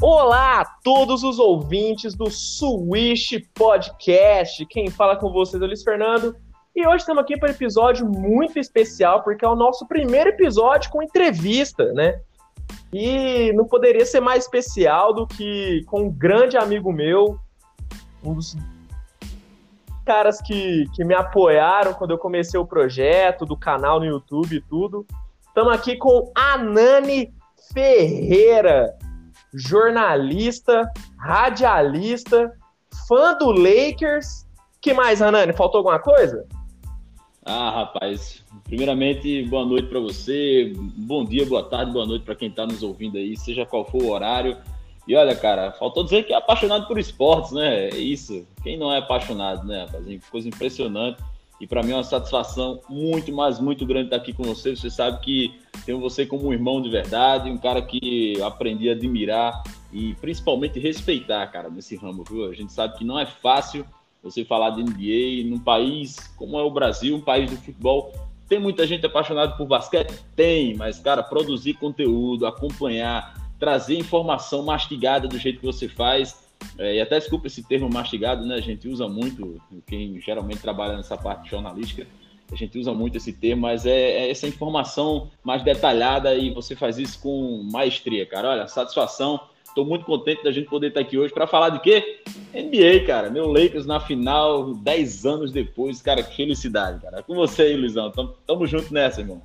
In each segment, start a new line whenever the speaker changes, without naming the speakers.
Olá a todos os ouvintes do Swish Podcast. Quem fala com vocês é o Luiz Fernando. E hoje estamos aqui para um episódio muito especial, porque é o nosso primeiro episódio com entrevista, né? E não poderia ser mais especial do que com um grande amigo meu, um dos caras que, que me apoiaram quando eu comecei o projeto, do canal no YouTube e tudo. Estamos aqui com a Nani Ferreira, jornalista, radialista, fã do Lakers. que mais, Anani? Faltou alguma coisa?
Ah, rapaz, primeiramente, boa noite para você, bom dia, boa tarde, boa noite para quem está nos ouvindo aí, seja qual for o horário. E olha, cara, faltou dizer que é apaixonado por esportes, né? É isso. Quem não é apaixonado, né, rapaz? Coisa impressionante. E para mim é uma satisfação muito, mas muito grande estar aqui com você. Você sabe que tenho você como um irmão de verdade, um cara que aprendi a admirar e principalmente respeitar, cara, nesse ramo, viu? A gente sabe que não é fácil você falar de NBA num país como é o Brasil, um país do futebol. Tem muita gente apaixonada por basquete? Tem, mas, cara, produzir conteúdo, acompanhar, trazer informação mastigada do jeito que você faz é, e até desculpa esse termo mastigado, né? A gente usa muito, quem geralmente trabalha nessa parte jornalística, a gente usa muito esse termo, mas é, é, essa informação mais detalhada e você faz isso com maestria, cara. Olha, satisfação. Estou muito contente da gente poder estar aqui hoje para falar de quê? NBA, cara. Meu Lakers na final, 10 anos depois. Cara, que felicidade, cara. Com você aí, Luizão. Tamo, tamo junto nessa, irmão.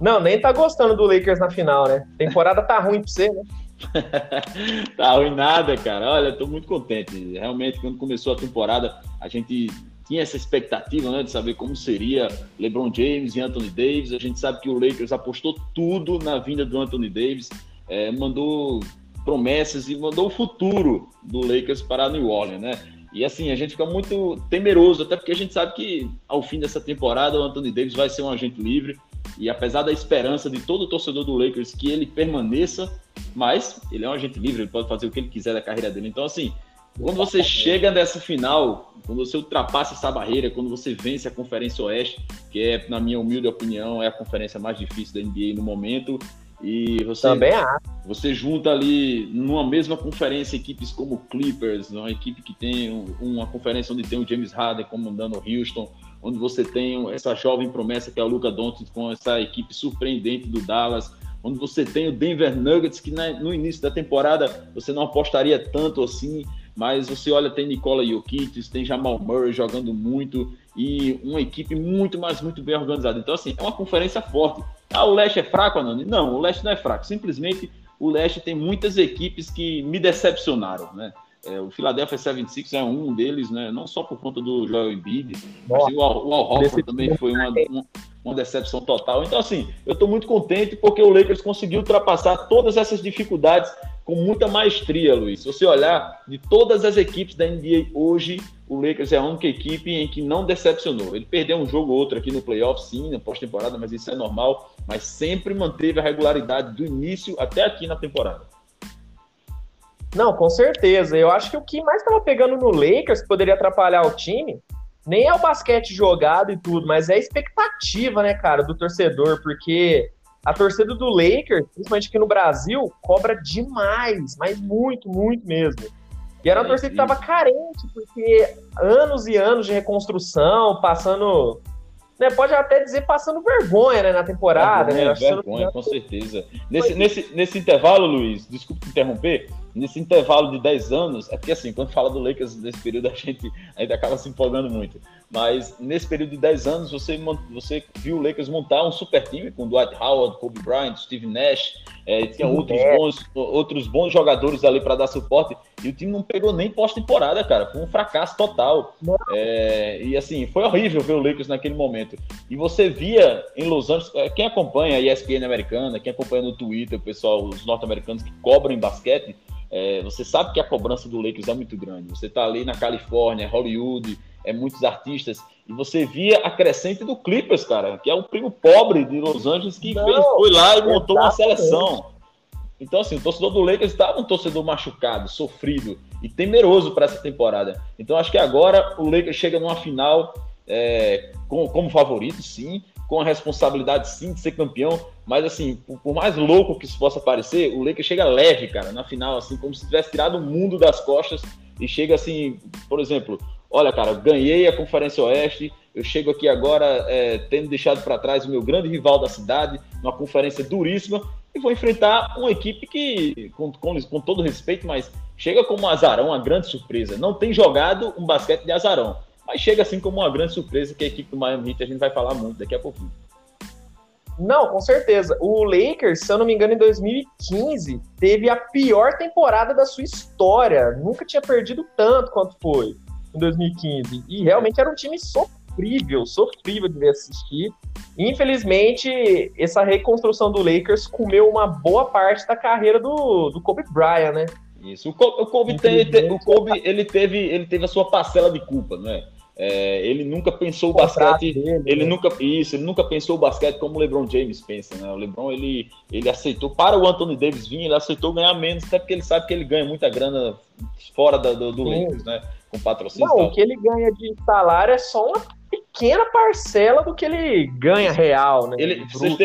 Não, nem tá gostando do Lakers na final, né? temporada tá ruim pra você, né?
tá ruim nada, cara. Olha, tô muito contente. Realmente, quando começou a temporada, a gente tinha essa expectativa né, de saber como seria LeBron James e Anthony Davis. A gente sabe que o Lakers apostou tudo na vinda do Anthony Davis, é, mandou promessas e mandou o futuro do Lakers para New Orleans, né? E assim, a gente fica muito temeroso, até porque a gente sabe que ao fim dessa temporada o Anthony Davis vai ser um agente livre. E apesar da esperança de todo torcedor do Lakers que ele permaneça, mas ele é um agente livre, ele pode fazer o que ele quiser da carreira dele. Então, assim, quando você chega nessa final, quando você ultrapassa essa barreira, quando você vence a Conferência Oeste, que é, na minha humilde opinião, é a conferência mais difícil da NBA no momento, e você,
Também
você junta ali numa mesma conferência equipes como Clippers, uma equipe que tem uma conferência onde tem o James Harden comandando o Houston, onde você tem essa jovem promessa que é o Luca Doncic com essa equipe surpreendente do Dallas, onde você tem o Denver Nuggets que no início da temporada você não apostaria tanto assim, mas você olha tem Nicola Jokic, tem Jamal Murray jogando muito e uma equipe muito mais muito bem organizada. Então assim, é uma conferência forte. Ah, o Leste é fraco, Anani? Não, o Leste não é fraco. Simplesmente o Leste tem muitas equipes que me decepcionaram, né? É, o Philadelphia 76 é um deles, né? Não só por conta do Joel Embiid, mas o Al, o Al Horford também foi uma, uma, uma, decepção total. Então, assim, eu estou muito contente porque o Lakers conseguiu ultrapassar todas essas dificuldades com muita maestria, Luiz. Se você olhar de todas as equipes da NBA hoje, o Lakers é a única equipe em que não decepcionou. Ele perdeu um jogo ou outro aqui no playoff, sim, na pós-temporada, mas isso é normal. Mas sempre manteve a regularidade do início até aqui na temporada.
Não, com certeza. Eu acho que o que mais estava pegando no Lakers, que poderia atrapalhar o time, nem é o basquete jogado e tudo, mas é a expectativa, né, cara, do torcedor, porque a torcida do Lakers, principalmente aqui no Brasil, cobra demais, mas muito, muito mesmo. E era uma é, torcida que estava carente, porque anos e anos de reconstrução, passando né, pode até dizer passando vergonha né, na temporada.
Vergonha,
né?
vergonha, com certeza. Nesse, nesse, nesse intervalo, Luiz, desculpe interromper, nesse intervalo de 10 anos, é porque assim, quando fala do Lakers nesse período, a gente ainda acaba se empolgando muito. Mas nesse período de 10 anos, você, você viu o Lakers montar um super time com Dwight Howard, Kobe Bryant, Steve Nash, é, tinha outros, bons, outros bons jogadores ali para dar suporte, e o time não pegou nem pós-temporada, cara. Foi um fracasso total. É, e assim, foi horrível ver o Lakers naquele momento. E você via em Los Angeles, é, quem acompanha a ESPN americana, quem acompanha no Twitter, o pessoal, os norte-americanos que cobram em basquete, é, você sabe que a cobrança do Lakers é muito grande. Você está ali na Califórnia, Hollywood, é muitos artistas, e você via a crescente do Clippers, cara, que é um primo pobre de Los Angeles que Não, fez, foi lá e montou uma seleção. Então, assim, o torcedor do Lakers estava um torcedor machucado, sofrido e temeroso para essa temporada. Então, acho que agora o Lakers chega numa final é, com, como favorito, sim, com a responsabilidade sim de ser campeão, mas assim, por, por, mais louco que isso possa parecer, o Lakers chega leve, cara, na final, assim, como se tivesse tirado o mundo das costas e chega assim, por exemplo, olha, cara, ganhei a Conferência Oeste, eu chego aqui agora é, tendo deixado para trás o meu grande rival da cidade, numa conferência duríssima, e vou enfrentar uma equipe que, com, com, com todo respeito, mas chega como um azarão, uma grande surpresa. Não tem jogado um basquete de azarão, mas chega assim como uma grande surpresa que a equipe do Miami Heat a gente vai falar muito daqui a pouquinho.
Não, com certeza. O Lakers, se eu não me engano, em 2015, teve a pior temporada da sua história. Nunca tinha perdido tanto quanto foi em 2015. E realmente era um time sofrível, sofrível de ver assistir. Infelizmente, essa reconstrução do Lakers comeu uma boa parte da carreira do, do Kobe Bryant, né?
Isso. O Kobe, o Kobe, tem, o Kobe ele, teve, ele teve a sua parcela de culpa, não é? É, ele nunca pensou o, o basquete, dele, ele né? nunca isso, ele nunca pensou o basquete como o LeBron James pensa, né? O LeBron ele, ele aceitou para o Anthony Davis vir, ele aceitou ganhar menos, até porque ele sabe que ele ganha muita grana fora da, do, do Lakers, né? Com patrocínio.
Não, o que ele ganha de salário é só uma pequena parcela do que ele ganha real, né?
Ele, vocês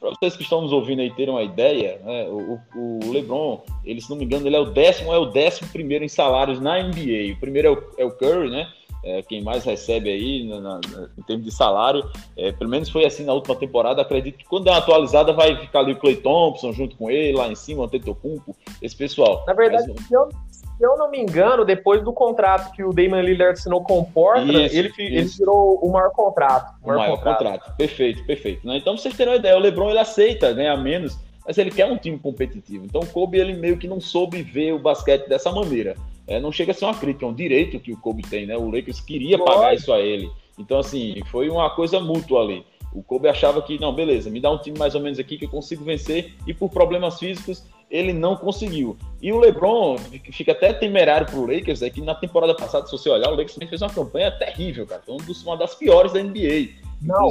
vocês que estão nos ouvindo aí terem uma ideia, né, o, o, LeBron, ele, se não me engano, ele é o décimo, é o décimo primeiro em salários na NBA. O primeiro é o, é o Curry, né? É, quem mais recebe aí na, na, em termos de salário, é, pelo menos foi assim na última temporada. Acredito que quando der uma atualizada vai ficar ali o Clay Thompson junto com ele lá em cima, o Antetokounmpo, esse pessoal.
Na verdade, Mas, eu, se eu não me engano, depois do contrato que o Damon Lillard assinou com o Portland, isso, ele, isso. ele virou o maior contrato.
O maior, o maior contrato. contrato. Perfeito, perfeito. Né? Então, vocês terem uma ideia, o LeBron ele aceita ganhar menos, mas ele quer um time competitivo. Então, o Kobe ele meio que não soube ver o basquete dessa maneira. É, não chega a ser uma crítica, é um direito que o Kobe tem, né? O Lakers queria pagar isso a ele. Então, assim, foi uma coisa mútua ali. O Kobe achava que, não, beleza, me dá um time mais ou menos aqui que eu consigo vencer, e por problemas físicos ele não conseguiu. E o LeBron fica até temerário pro Lakers, é que na temporada passada, se você olhar, o Lakers também fez uma campanha terrível, cara. Foi uma das piores da NBA.
Não,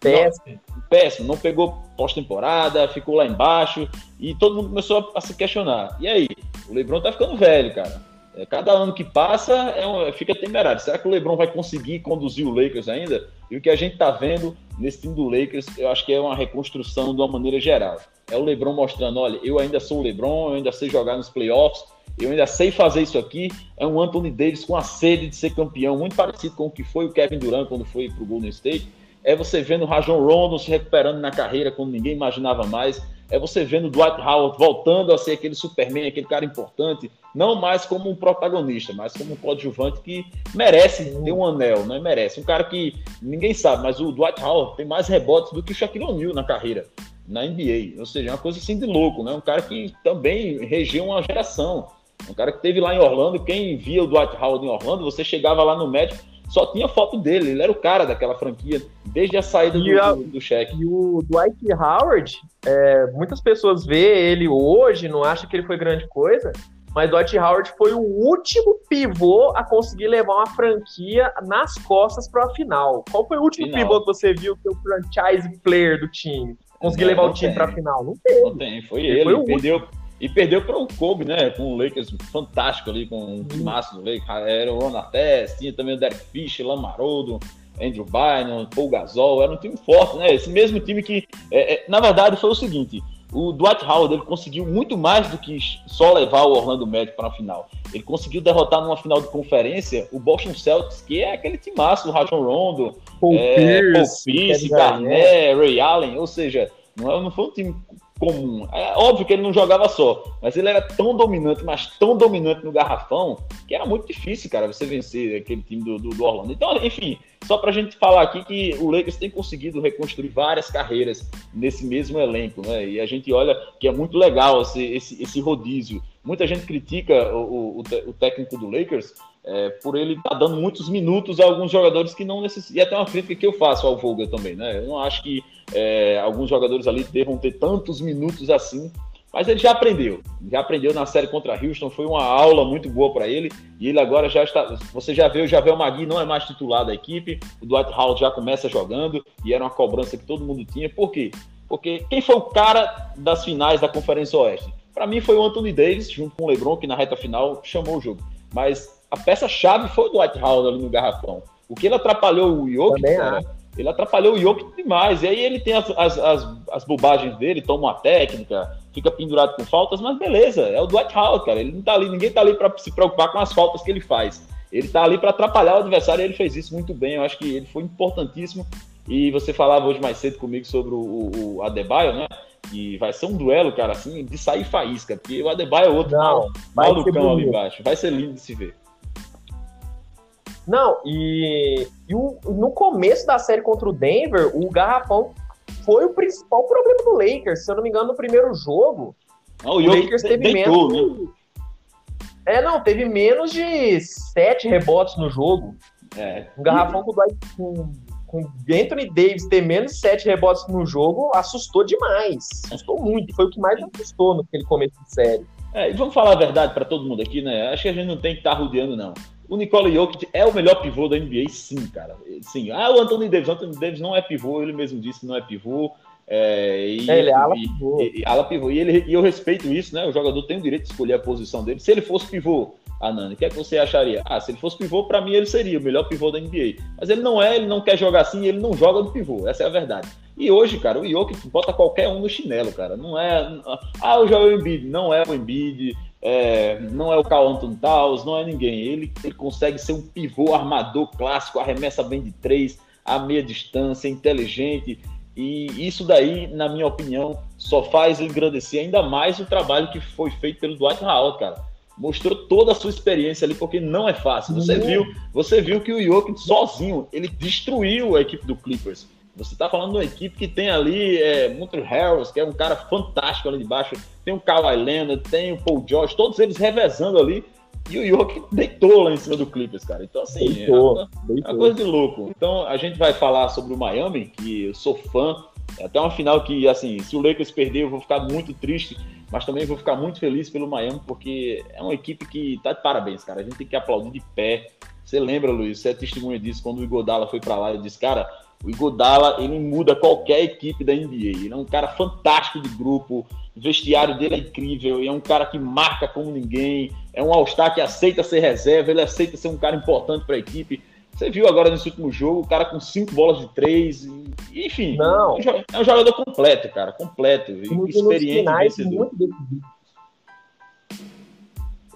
péssimo.
Não, péssimo, não pegou pós-temporada, ficou lá embaixo, e todo mundo começou a, a se questionar. E aí? O LeBron tá ficando velho, cara. É, cada ano que passa é um, fica temerário. Será que o LeBron vai conseguir conduzir o Lakers ainda? E o que a gente está vendo nesse time do Lakers, eu acho que é uma reconstrução de uma maneira geral. É o LeBron mostrando, olha, eu ainda sou o LeBron, eu ainda sei jogar nos playoffs, eu ainda sei fazer isso aqui. É um Anthony Davis com a sede de ser campeão, muito parecido com o que foi o Kevin Durant quando foi para o Golden State. É você vendo o Rajon Rondo se recuperando na carreira quando ninguém imaginava mais é você vendo o Dwight Howard voltando a ser aquele Superman, aquele cara importante, não mais como um protagonista, mas como um coadjuvante que merece ter um anel, né? Merece. Um cara que ninguém sabe, mas o Dwight Howard tem mais rebotes do que o Shaquille O'Neal na carreira, na NBA. Ou seja, é uma coisa assim de louco, né? Um cara que também regeu uma geração. Um cara que teve lá em Orlando, quem via o Dwight Howard em Orlando, você chegava lá no médico, só tinha foto dele, ele era o cara daquela franquia, desde a saída do, a, do, do cheque.
E o Dwight Howard, é, muitas pessoas vê ele hoje, não acham que ele foi grande coisa, mas Dwight Howard foi o último pivô a conseguir levar uma franquia nas costas para a final. Qual foi o último final. pivô que você viu que é o franchise player do time? Conseguir levar o time para a final? Não teve.
Não tem, foi ele. ele foi perdeu, e perdeu para o Kobe, né? Com o Lakers fantástico ali, com o máximo do Lakers. Era o Ron Artest, tinha também o Derek Fisher, Lamarodo, Andrew Bynum, Paul Gasol. Era um time forte, né? Esse mesmo time que, é, é, na verdade, foi o seguinte. O Dwight Howard ele conseguiu muito mais do que só levar o Orlando Magic para a final. Ele conseguiu derrotar numa final de conferência o Boston Celtics, que é aquele timaço do Rajon Rondo,
Paul é, Pierce,
Paul Pierce Garnett, Ray Allen. Ou seja, não, é, não foi um time comum. É óbvio que ele não jogava só, mas ele era tão dominante, mas tão dominante no garrafão, que era muito difícil, cara, você vencer aquele time do, do, do Orlando. Então, enfim, só pra gente falar aqui que o Lakers tem conseguido reconstruir várias carreiras nesse mesmo elenco, né? E a gente olha que é muito legal esse, esse, esse rodízio. Muita gente critica o, o, o técnico do Lakers é, por ele estar tá dando muitos minutos a alguns jogadores que não necessitam. E até uma crítica que eu faço ao Vogel também, né? Eu não acho que é, alguns jogadores ali devam ter tantos minutos assim, mas ele já aprendeu. Já aprendeu na série contra Houston, foi uma aula muito boa para ele. E ele agora já está. Você já vê o Javel Magui não é mais titular da equipe, o Dwight Howard já começa jogando, e era uma cobrança que todo mundo tinha. Por quê? Porque quem foi o cara das finais da Conferência Oeste? Para mim foi o Anthony Davis, junto com o LeBron, que na reta final chamou o jogo. Mas a peça-chave foi o Dwight Howard ali no garrafão. O que ele atrapalhou o Jokic, cara, Ele atrapalhou o Jokic demais. E aí ele tem as, as, as, as bobagens dele, toma uma técnica, fica pendurado com faltas, mas beleza, é o Dwight Howard, cara. Ele não tá ali, ninguém tá ali para se preocupar com as faltas que ele faz. Ele tá ali para atrapalhar o adversário e ele fez isso muito bem. Eu acho que ele foi importantíssimo. E você falava hoje mais cedo comigo sobre o, o Adebayo, né? E vai ser um duelo, cara, assim, de sair faísca, porque o Adebayo é outro
não,
mal, do cão ali embaixo. Vai ser lindo de se ver.
Não, e, e o, no começo da série contra o Denver, o garrafão foi o principal problema do Lakers. Se eu não me engano, no primeiro jogo,
ah, o, o Lakers teve deitou, menos. Né?
É, não, teve menos de sete rebotes no jogo. É. Um garrafão com, com, com Anthony Davis ter menos de sete rebotes no jogo assustou demais. Assustou muito. Foi o que mais assustou naquele começo de série.
É, e vamos falar a verdade para todo mundo aqui, né? Acho que a gente não tem que estar tá rodeando, não. O Nicole Jokic é o melhor pivô da NBA, sim, cara. Sim. Ah, o Anthony Davis. O Anthony Davis não é pivô, ele mesmo disse que não é pivô. É, e,
é, ele é ala pivô.
E, e, ala pivô. E, ele, e eu respeito isso, né? O jogador tem o direito de escolher a posição dele. Se ele fosse pivô, ah, Nani, o que é que você acharia? Ah, se ele fosse pivô, para mim ele seria o melhor pivô da NBA. Mas ele não é, ele não quer jogar assim, ele não joga no pivô. Essa é a verdade. E hoje, cara, o Jokic bota qualquer um no chinelo, cara. Não é. Ah, o Joel Embiid. Não é o Embiid. É, não é o Carl Towns, não é ninguém. Ele, ele consegue ser um pivô armador clássico, arremessa bem de três, a meia distância, inteligente. E isso daí, na minha opinião, só faz engrandecer ainda mais o trabalho que foi feito pelo Dwight Howard, cara mostrou toda a sua experiência ali, porque não é fácil. Você uhum. viu, você viu que o Jokic sozinho, ele destruiu a equipe do Clippers. Você está falando de uma equipe que tem ali é, Montrezl Harris, que é um cara fantástico ali de baixo, tem o Kawhi Leonard, tem o Paul George, todos eles revezando ali, e o Jokic deitou lá em cima do Clippers, cara. Então, assim, deitou, é, uma, deitou. é uma coisa de louco. Então, a gente vai falar sobre o Miami, que eu sou fã, é até uma final que, assim, se o Lakers perder, eu vou ficar muito triste, mas também vou ficar muito feliz pelo Miami, porque é uma equipe que tá de parabéns, cara. A gente tem que aplaudir de pé. Você lembra, Luiz? Você é testemunha disso quando o Igodala foi para lá. Eu disse, cara, o Igodala, ele muda qualquer equipe da NBA. Ele é um cara fantástico de grupo, o vestiário dele é incrível, é um cara que marca como ninguém, é um All-Star que aceita ser reserva, ele aceita ser um cara importante para a equipe. Você viu agora nesse último jogo, o cara com cinco bolas de três, enfim.
Não.
É um jogador completo, cara, completo. E experiente. Finais, muito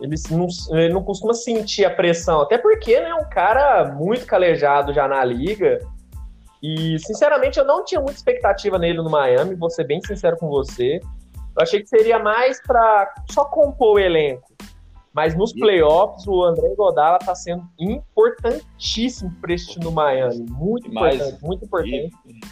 ele não, ele não costuma sentir a pressão, até porque né, é um cara muito calejado já na liga. E, sinceramente, eu não tinha muita expectativa nele no Miami, vou ser bem sincero com você. Eu achei que seria mais para só compor o elenco. Mas nos playoffs, o André Godala está sendo importantíssimo para esse time do Miami. Muito Mas, importante, muito importante.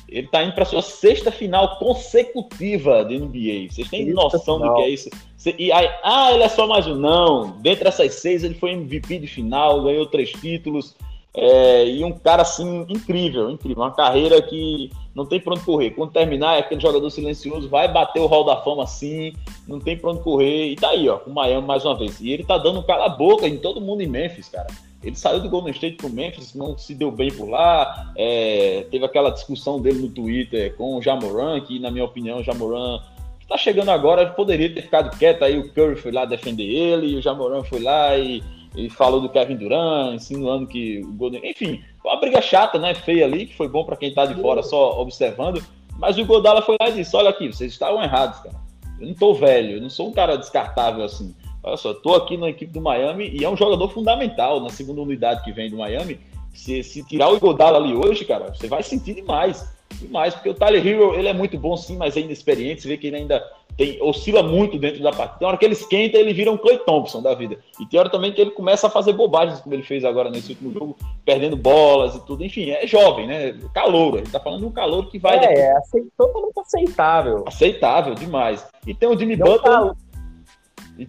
Ele está indo para sua sexta final consecutiva de NBA. Vocês têm sexta noção final. do que é isso? E aí, ah, ele é só mais um. Não. Dentre essas seis, ele foi MVP de final, ganhou três títulos. É, e um cara assim, incrível, incrível. Uma carreira que não tem pra onde correr. Quando terminar, é aquele jogador silencioso, vai bater o hall da fama assim, não tem pra onde correr. E tá aí, ó, com o Miami mais uma vez. E ele tá dando cala-boca em todo mundo em Memphis, cara. Ele saiu do Golden State pro Memphis, não se deu bem por lá. É, teve aquela discussão dele no Twitter com o Jamoran, que na minha opinião, o Jamoran tá chegando agora, poderia ter ficado quieto. Aí o Curry foi lá defender ele, e o Jamoran foi lá e ele falou do Kevin Durant, insinuando que o Golden. Enfim, uma briga chata, né? Feia ali, que foi bom para quem tá de fora só observando. Mas o Godala foi lá e disse: Olha aqui, vocês estavam errados, cara. Eu não tô velho, eu não sou um cara descartável assim. Olha só, tô aqui na equipe do Miami e é um jogador fundamental na segunda unidade que vem do Miami. Se, se tirar o Godala ali hoje, cara, você vai sentir demais demais, porque o Tyler Hero, ele é muito bom sim, mas é inexperiente, você vê que ele ainda tem, oscila muito dentro da partida. Tem hora que ele esquenta, ele vira um Clay Thompson da vida. E tem hora também que ele começa a fazer bobagens, como ele fez agora nesse último jogo, perdendo bolas e tudo. Enfim, é jovem, né? Calor, ele tá falando de um calor que vai...
É, é totalmente aceitável.
Aceitável, demais. E tem o Jimmy Butler...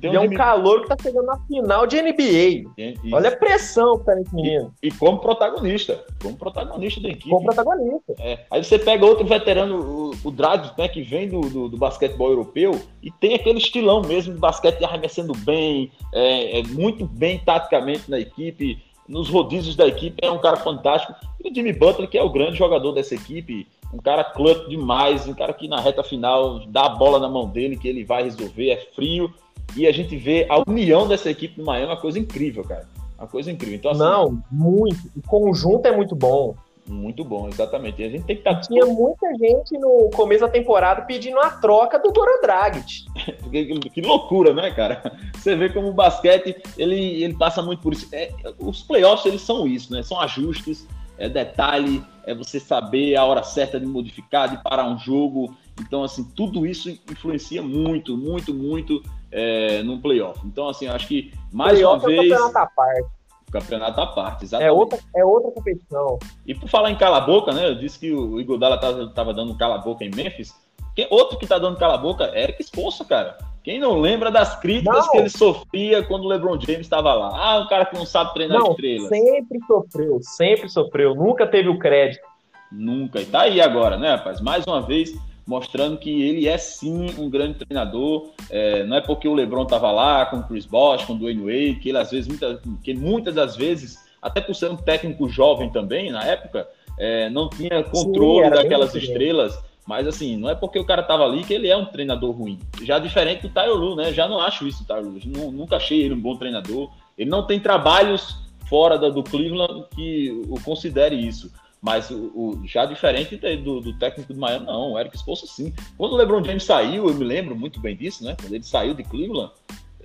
E, e é um calor que tá chegando na final de NBA. Olha a pressão que tá nesse menino.
E, e, como protagonista. Como protagonista da equipe.
Como protagonista.
É. Aí você pega outro veterano, o, o Dragic, né, que vem do, do, do, basquetebol europeu e tem aquele estilão mesmo de basquete arremessando bem, é, é, muito bem taticamente na equipe. Nos rodízios da equipe é um cara fantástico. E o Jimmy Butler, que é o grande jogador dessa equipe, um cara clutch demais, um cara que na reta final dá a bola na mão dele, que ele vai resolver, é frio, e a gente vê a união dessa equipe do Miami, uma coisa incrível, cara. Uma coisa incrível. Então,
assim, Não, muito. O conjunto é muito bom.
Muito bom, exatamente. E a gente tem que estar. Tá...
Tinha muita gente no começo da temporada pedindo a troca do Goran Dragic.
que loucura, né, cara? Você vê como o basquete ele, ele passa muito por isso. É, os playoffs eles são isso, né? São ajustes, é detalhe, é você saber a hora certa de modificar, de parar um jogo. Então, assim, tudo isso influencia muito, muito, muito é, no playoff. Então, assim, acho que mais uma é vez.
campeonato à parte.
Campeonato à parte,
exatamente. É outra, é outra competição.
E por falar em cala-boca, né? Eu disse que o Igodala tava, tava dando cala-boca em Memphis. Quem, outro que tá dando cala-boca é Eric Esposo, cara. Quem não lembra das críticas não. que ele sofria quando o LeBron James estava lá? Ah, um cara que não sabe treinar não, estrelas.
Sempre sofreu, sempre sofreu. Nunca teve o crédito.
Nunca. E tá aí agora, né, rapaz? Mais uma vez, mostrando que ele é sim um grande treinador. É, não é porque o LeBron estava lá com o Chris Bosh, com o Dwayne Wade, que ele às vezes, muita, que muitas das vezes, até por ser um técnico jovem também na época, é, não tinha controle sim, daquelas estrelas. Mas assim, não é porque o cara estava ali que ele é um treinador ruim. Já diferente do Lu, né? Já não acho isso, Lu. Nunca achei ele um bom treinador. Ele não tem trabalhos fora do Cleveland que o considere isso. Mas o, o já diferente do, do, técnico do Miami, não. O Eric Spoelstra, sim. Quando o LeBron James saiu, eu me lembro muito bem disso, né? Quando ele saiu de Cleveland,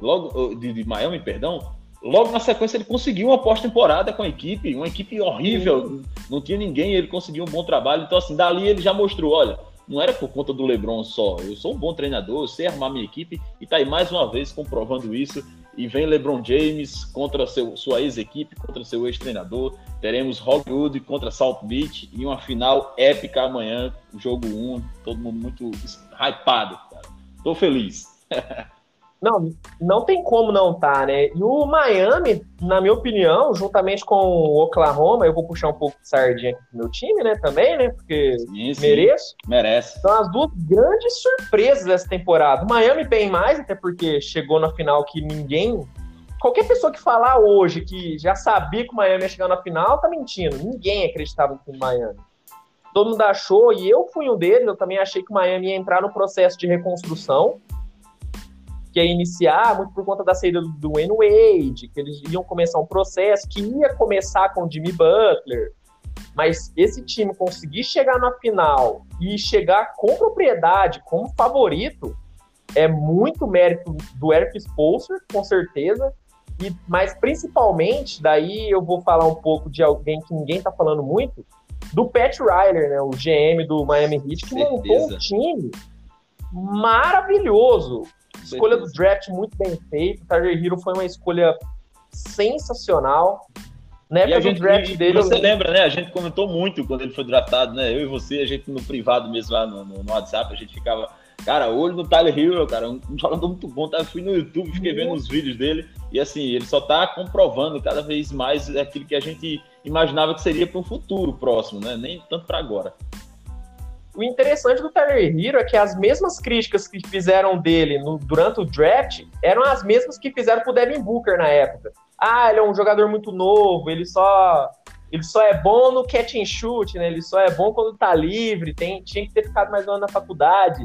logo de, de Miami, perdão, logo na sequência ele conseguiu uma pós-temporada com a equipe, uma equipe horrível, não tinha ninguém, ele conseguiu um bom trabalho. Então, assim, dali ele já mostrou: olha, não era por conta do LeBron só, eu sou um bom treinador, eu sei armar minha equipe, e tá aí mais uma vez comprovando isso e vem LeBron James contra seu, sua ex-equipe, contra seu ex-treinador. Teremos Hollywood contra South Beach e uma final épica amanhã, jogo 1. Todo mundo muito hypado, cara. Tô feliz.
Não, não tem como não tá, né? E o Miami, na minha opinião, juntamente com o Oklahoma, eu vou puxar um pouco de sardinha aqui pro meu time, né? Também, né? Porque sim, sim. mereço.
Merece.
São as duas grandes surpresas dessa temporada. O Miami bem mais, até porque chegou na final que ninguém. Qualquer pessoa que falar hoje que já sabia que o Miami ia chegar na final, tá mentindo. Ninguém acreditava no Miami. Todo mundo achou, e eu fui um deles, eu também achei que o Miami ia entrar no processo de reconstrução que ia iniciar muito por conta da saída do Wayne Wade, que eles iam começar um processo que ia começar com o Jimmy Butler, mas esse time conseguir chegar na final e chegar com propriedade, como favorito, é muito mérito do Eric Spoelstra, com certeza, e, mas principalmente, daí eu vou falar um pouco de alguém que ninguém tá falando muito, do Pat Riley, né, o GM do Miami Heat, que certeza. montou um time maravilhoso. Escolha do draft muito bem feita. O Tyler Hero foi uma escolha sensacional.
Na época gente, do draft dele. Você eu... lembra, né? A gente comentou muito quando ele foi draftado, né? Eu e você, a gente no privado mesmo lá no, no, no WhatsApp, a gente ficava. Cara, olho no Tyler Hero, cara, um, um jogador muito bom. Tá? Fui no YouTube, fiquei vendo os vídeos dele. E assim, ele só tá comprovando cada vez mais aquilo que a gente imaginava que seria para um futuro próximo, né? Nem tanto para agora.
O interessante do Tyler Hero é que as mesmas críticas que fizeram dele no, durante o draft eram as mesmas que fizeram pro Devin Booker na época. Ah, ele é um jogador muito novo, ele só ele só é bom no catch and shoot, né? Ele só é bom quando tá livre, tem, tinha que ter ficado mais um ano na faculdade.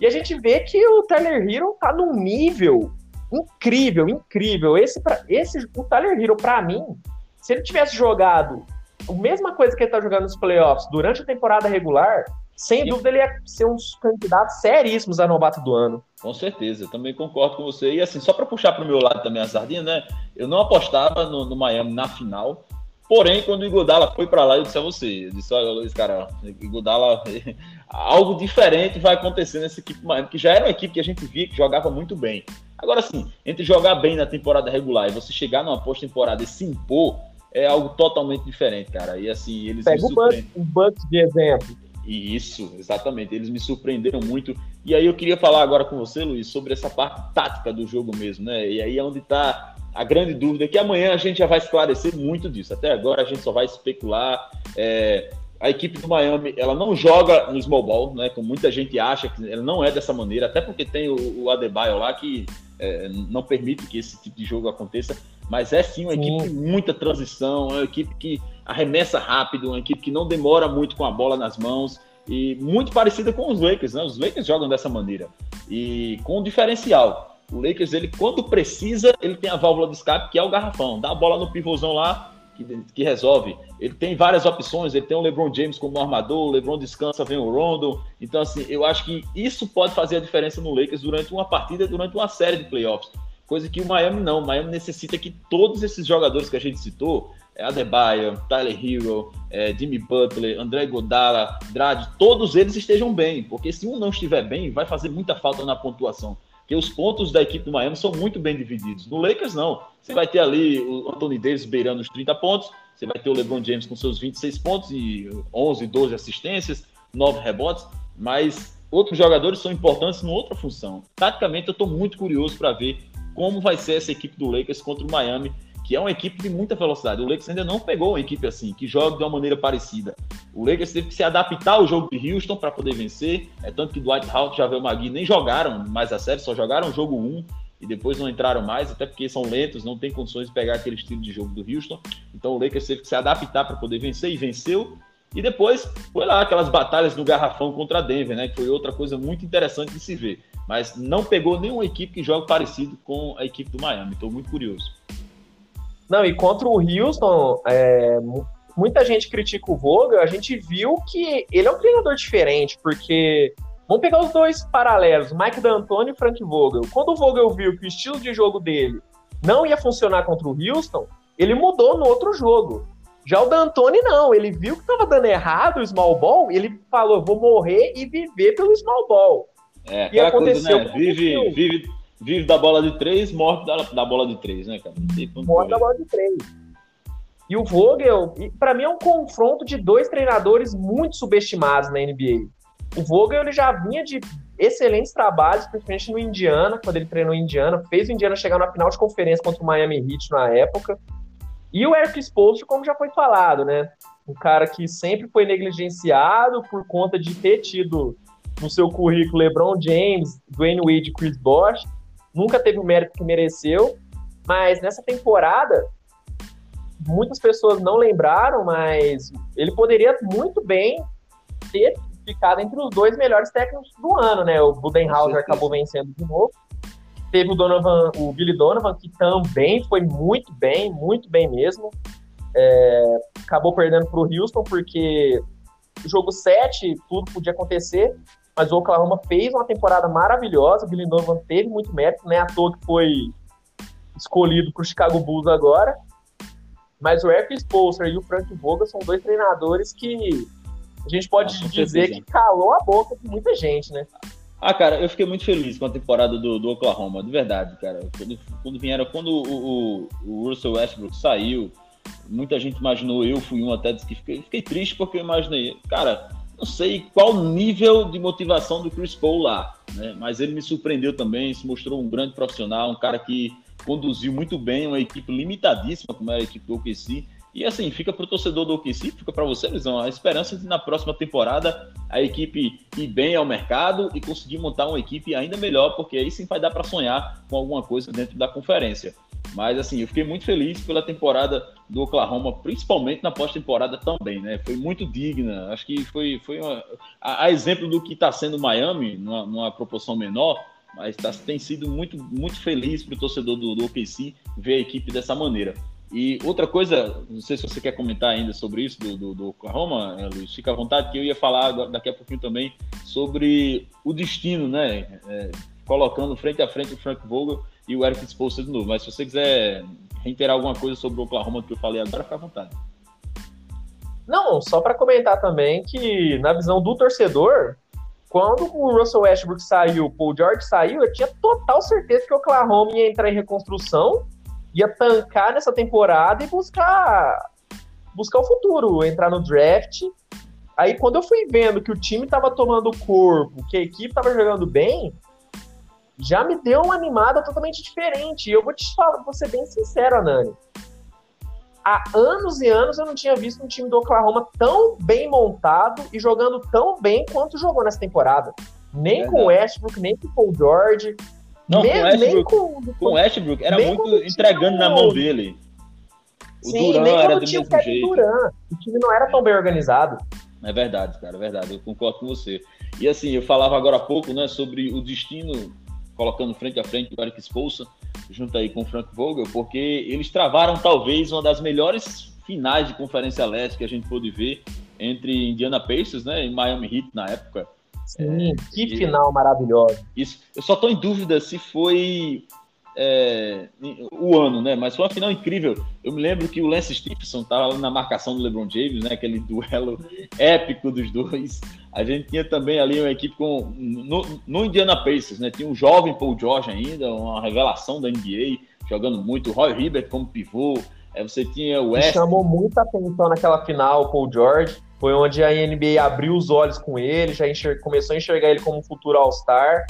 E a gente vê que o Tyler Hero tá num nível incrível, incrível. Esse, pra, esse o Tyler Hero, para mim, se ele tivesse jogado a mesma coisa que ele tá jogando nos playoffs durante a temporada regular, sem dúvida ele ia ser um dos candidatos seríssimos a novato do ano.
Com certeza, eu também concordo com você. E assim, só para puxar para o meu lado também a sardinha, né? Eu não apostava no, no Miami na final. Porém, quando o Igodala foi para lá, eu disse a você, eu disse, olha, Luiz, cara, Igodala, algo diferente vai acontecer nessa equipe Miami, que já era uma equipe que a gente via que jogava muito bem. Agora sim, entre jogar bem na temporada regular e você chegar numa pós-temporada e se impor, é algo totalmente diferente, cara. E assim, eles
Pega o Bucks de exemplo
isso, exatamente. Eles me surpreenderam muito. E aí eu queria falar agora com você, Luiz, sobre essa parte tática do jogo mesmo, né? E aí é onde está a grande dúvida, que amanhã a gente já vai esclarecer muito disso. Até agora a gente só vai especular. É, a equipe do Miami, ela não joga no small ball, né? Como muita gente acha que ela não é dessa maneira, até porque tem o, o Adebayo lá que é, não permite que esse tipo de jogo aconteça. Mas é sim uma sim. equipe com muita transição, é uma equipe que arremessa rápido, uma equipe que não demora muito com a bola nas mãos e muito parecida com os Lakers, né? Os Lakers jogam dessa maneira e com um diferencial. O Lakers, ele quando precisa, ele tem a válvula de escape que é o garrafão. Dá a bola no pivôzão lá, que, que, resolve. Ele tem várias opções, ele tem o LeBron James como armador, o LeBron descansa, vem o Rondo. Então, assim, eu acho que isso pode fazer a diferença no Lakers durante uma partida, durante uma série de playoffs. Coisa que o Miami não. O Miami necessita que todos esses jogadores que a gente citou, Adebayo, Tyler Hero, é, Jimmy Butler, André Godala, Dredd, todos eles estejam bem. Porque se um não estiver bem, vai fazer muita falta na pontuação que os pontos da equipe do Miami são muito bem divididos. No Lakers, não. Você vai ter ali o Anthony Davis beirando os 30 pontos, você vai ter o LeBron James com seus 26 pontos e 11, 12 assistências, 9 rebotes, mas outros jogadores são importantes em outra função. Taticamente, eu estou muito curioso para ver como vai ser essa equipe do Lakers contra o Miami que é uma equipe de muita velocidade. O Lakers ainda não pegou uma equipe assim, que joga de uma maneira parecida. O Lakers teve que se adaptar ao jogo de Houston para poder vencer. É tanto que Dwight Howard e Javel Magui nem jogaram mais a série, só jogaram o jogo 1 e depois não entraram mais, até porque são lentos, não tem condições de pegar aquele estilo de jogo do Houston. Então o Lakers teve que se adaptar para poder vencer e venceu. E depois foi lá aquelas batalhas no garrafão contra Denver, né? Que foi outra coisa muito interessante de se ver. Mas não pegou nenhuma equipe que joga parecido com a equipe do Miami. Estou muito curioso.
Não, e contra o Houston, é, muita gente critica o Vogel, a gente viu que ele é um treinador diferente, porque vamos pegar os dois paralelos, Mike D'Antoni e Frank Vogel. Quando o Vogel viu que o estilo de jogo dele não ia funcionar contra o Houston, ele mudou no outro jogo. Já o D'Antoni não, ele viu que estava dando errado o small ball, ele falou, vou morrer e viver pelo small ball.
É, e aconteceu coisa, né? Vive, vive, vive da bola de três, morre da, da bola de três, né, cara?
Morre da bola de três. E o Vogel, para mim, é um confronto de dois treinadores muito subestimados na NBA. O Vogel ele já vinha de excelentes trabalhos, principalmente no Indiana, quando ele treinou em Indiana, fez o Indiana chegar na final de conferência contra o Miami Heat na época. E o Eric Spoelstra, como já foi falado, né? Um cara que sempre foi negligenciado por conta de ter tido no seu currículo LeBron James, Dwayne Wade e Chris Bosh nunca teve o mérito que mereceu, mas nessa temporada muitas pessoas não lembraram, mas ele poderia muito bem ter ficado entre os dois melhores técnicos do ano, né? O Budenhauser acabou vencendo de novo. Teve o Donovan, o Billy Donovan, que também foi muito bem, muito bem mesmo. É, acabou perdendo para o Houston, porque jogo 7, tudo podia acontecer mas o Oklahoma fez uma temporada maravilhosa, o Billy Donovan teve muito mérito, né? À toa que foi escolhido para o Chicago Bulls agora. Mas o Eric Spolster e o Frank Vogel são dois treinadores que a gente pode Nossa, dizer que calou a boca de muita gente, né?
Ah, cara, eu fiquei muito feliz com a temporada do, do Oklahoma, de verdade, cara. Quando, quando vieram, quando o, o, o, Russell Westbrook saiu, muita gente imaginou, eu fui um até, disse que fiquei, fiquei triste porque eu imaginei, cara, não sei qual nível de motivação do Chris Paul lá, né? mas ele me surpreendeu também, se mostrou um grande profissional, um cara que conduziu muito bem uma equipe limitadíssima, como era a equipe do OKC. E assim, fica para o torcedor do OKC, fica para você, Lisão, a esperança de na próxima temporada a equipe ir bem ao mercado e conseguir montar uma equipe ainda melhor, porque aí sim vai dar para sonhar com alguma coisa dentro da conferência. Mas assim, eu fiquei muito feliz pela temporada do Oklahoma, principalmente na pós-temporada também, né? Foi muito digna. Acho que foi, foi uma, a, a exemplo do que está sendo Miami, numa, numa, proporção menor, mas tá, tem sido muito, muito feliz para o torcedor do, do OKC ver a equipe dessa maneira. E outra coisa, não sei se você quer comentar ainda sobre isso do, do, do Oklahoma, eh, Luiz, fica à vontade, que eu ia falar daqui a pouquinho também sobre o destino, né? É, colocando frente a frente o Frank Vogel e o Eric Spoelstra de novo. Mas se você quiser reiterar alguma coisa sobre o Oklahoma que eu falei agora, fica à vontade.
Não, só para comentar também que na visão do torcedor, quando o Russell Westbrook saiu, o Paul George saiu, eu tinha total certeza que o Oklahoma ia entrar em reconstrução, ia tancar nessa temporada e buscar buscar o futuro, entrar no draft. Aí quando eu fui vendo que o time estava tomando corpo, que a equipe estava jogando bem, já me deu uma animada totalmente diferente. E eu vou te falar, vou ser bem sincero, Anani. Há anos e anos eu não tinha visto um time do Oklahoma tão bem montado e jogando tão bem quanto jogou nessa temporada. Nem é com o Westbrook, nem com o Paul George.
Não, nem, com, Westbrook, nem com, com o Westbrook era muito entregando na mão dele.
O Sim, Duran nem era do mesmo jeito. Duran. O time não era tão bem organizado.
É verdade, cara, é verdade. Eu concordo com você. E assim, eu falava agora há pouco, né, sobre o destino colocando frente a frente o Eric Spolsa, junto aí com o Frank Vogel, porque eles travaram talvez uma das melhores finais de Conferência Leste que a gente pôde ver entre Indiana Pacers né, e Miami Heat na época.
Sim, é, que e, final maravilhosa.
Isso. Eu só estou em dúvida se foi é, o ano, né? Mas foi uma final incrível. Eu me lembro que o Lance Stephenson estava na marcação do LeBron James, né? Aquele duelo épico dos dois. A gente tinha também ali uma equipe com no, no Indiana Pacers, né? Tinha um jovem Paul George ainda, uma revelação da NBA, jogando muito. Roy Hibbert como pivô. É, você tinha o West.
Chamou muita atenção naquela final, o Paul George. Foi onde a NBA abriu os olhos com ele, já enxer... começou a enxergar ele como um futuro All-Star.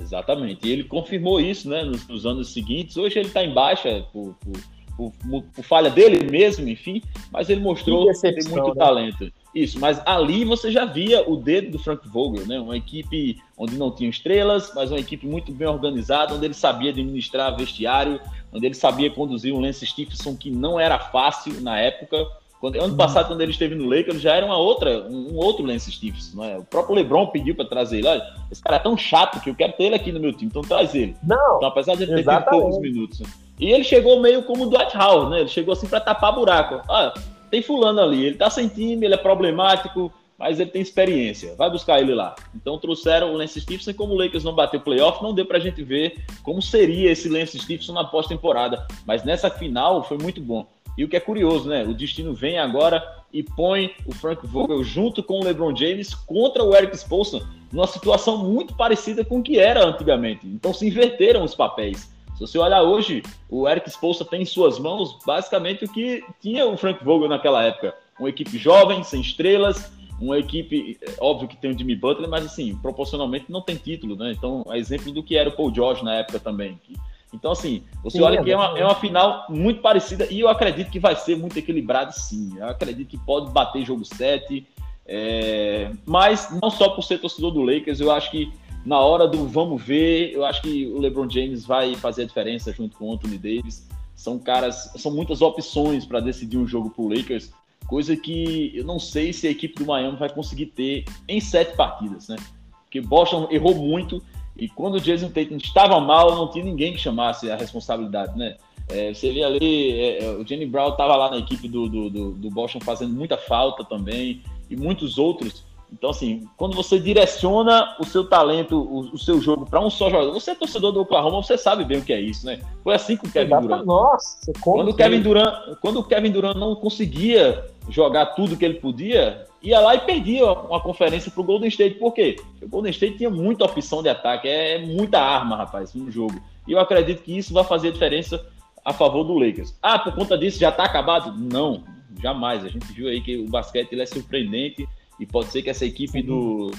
Exatamente. E ele confirmou isso né, nos, nos anos seguintes. Hoje ele está em baixa por, por, por, por, falha dele mesmo, enfim, mas ele mostrou muito né? talento. Isso, mas ali você já via o dedo do Frank Vogel, né? Uma equipe onde não tinha estrelas, mas uma equipe muito bem organizada, onde ele sabia administrar vestiário, onde ele sabia conduzir um Lance Stephenson que não era fácil na época, quando, ano passado, quando ele esteve no Lakers, já era uma outra, um, outro Lance Stevenson. Né? O próprio LeBron pediu para trazer ele. Olha, esse cara é tão chato que eu quero ter ele aqui no meu time, então traz ele.
Não.
Então, apesar de ele ter tido poucos minutos. Né? E ele chegou meio como o Dwight Howard, né? Ele chegou assim para tapar buraco. Ah, tem fulano ali, ele tá sem time, ele é problemático, mas ele tem experiência. Vai buscar ele lá. Então trouxeram o Lance Stevenson, como o Lakers não bateu playoff, não deu pra gente ver como seria esse Lance Stevenson na pós-temporada. Mas nessa final foi muito bom. E o que é curioso, né? O destino vem agora e põe o Frank Vogel junto com o LeBron James contra o Eric Spoelstra numa situação muito parecida com o que era antigamente. Então se inverteram os papéis. Se você olhar hoje, o Eric Spoelstra tem em suas mãos basicamente o que tinha o Frank Vogel naquela época. Uma equipe jovem, sem estrelas, uma equipe, é, óbvio que tem o Jimmy Butler, mas assim, proporcionalmente não tem título, né? Então, é exemplo do que era o Paul George na época também, que então, assim, você sim, olha que é uma, é uma final muito parecida e eu acredito que vai ser muito equilibrado, sim. Eu acredito que pode bater jogo 7. É... Mas não só por ser torcedor do Lakers, eu acho que na hora do vamos ver, eu acho que o LeBron James vai fazer a diferença junto com o Anthony Davis. São caras, são muitas opções para decidir um jogo para o Lakers, coisa que eu não sei se a equipe do Miami vai conseguir ter em sete partidas, né? Porque Boston errou muito e quando o Jason Tatum estava mal, não tinha ninguém que chamasse a responsabilidade, né? É, você vê ali, é, é o Jenny Brown estava lá na equipe do, do, do, do, Boston fazendo muita falta também, e muitos outros. Então, assim, quando você direciona o seu talento, o, o seu jogo para um só jogador, você é torcedor do Oklahoma, você sabe bem o que é isso, né? Foi assim com o Kevin Durant.
Nossa,
quando o Kevin Durant, quando o Kevin Durant não conseguia jogar tudo que ele podia, ia lá e perdia uma conferência pro Golden State. Por quê? Porque o Golden State tinha muita opção de ataque, é muita arma, rapaz, no jogo. E eu acredito que isso vai fazer diferença a favor do Lakers. Ah, por conta disso já tá acabado? Não, jamais. A gente viu aí que o basquete ele é surpreendente e pode ser que essa equipe do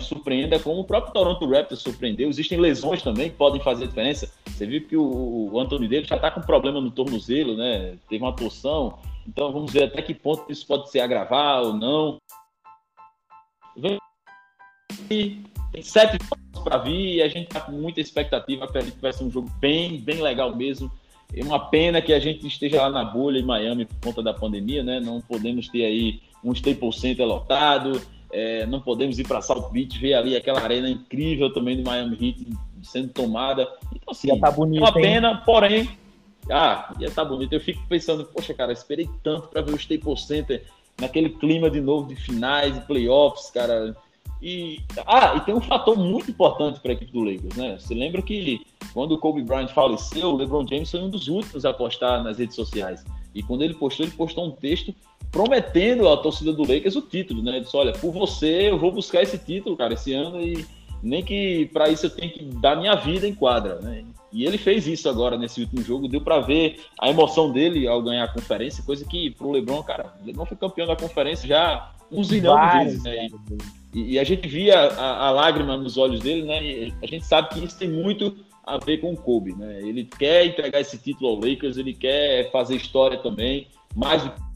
surpreenda como o próprio Toronto Raptors surpreendeu. Existem lesões também que podem fazer diferença. Você viu que o, o Anthony Davis já está com problema no tornozelo, né? Teve uma torção. Então vamos ver até que ponto isso pode se agravar ou não. Tem sete jogos para vir e a gente está com muita expectativa. Acredito que vai ser um jogo bem, bem legal mesmo. É uma pena que a gente esteja lá na bolha em Miami por conta da pandemia, né? Não podemos ter aí um Staples Center lotado, é, não podemos ir para South Beach ver ali aquela arena incrível também do Miami Heat sendo tomada. Então, assim, tá bonito, é uma pena, hein? porém, ah, ia estar tá bonito. Eu fico pensando, poxa, cara, esperei tanto para ver o Staples Center naquele clima de novo de finais, de playoffs, cara. E, ah, e tem um fator muito importante para a equipe do Lakers, né? Você lembra que quando o Kobe Bryant faleceu, o LeBron James foi um dos últimos a postar nas redes sociais. E quando ele postou, ele postou um texto prometendo à torcida do Lakers o título, né? Ele disse: Olha, por você eu vou buscar esse título, cara, esse ano e nem que para isso eu tenho que dar minha vida em quadra, né? E ele fez isso agora nesse último jogo, deu para ver a emoção dele ao ganhar a conferência, coisa que pro LeBron, cara, o LeBron foi campeão da conferência já um zilhão de vezes, né? E, e, a gente via a, a, lágrima nos olhos dele, né? E a gente sabe que isso tem muito a ver com o Kobe, né? Ele quer entregar esse título ao Lakers, ele quer fazer história também, mais do que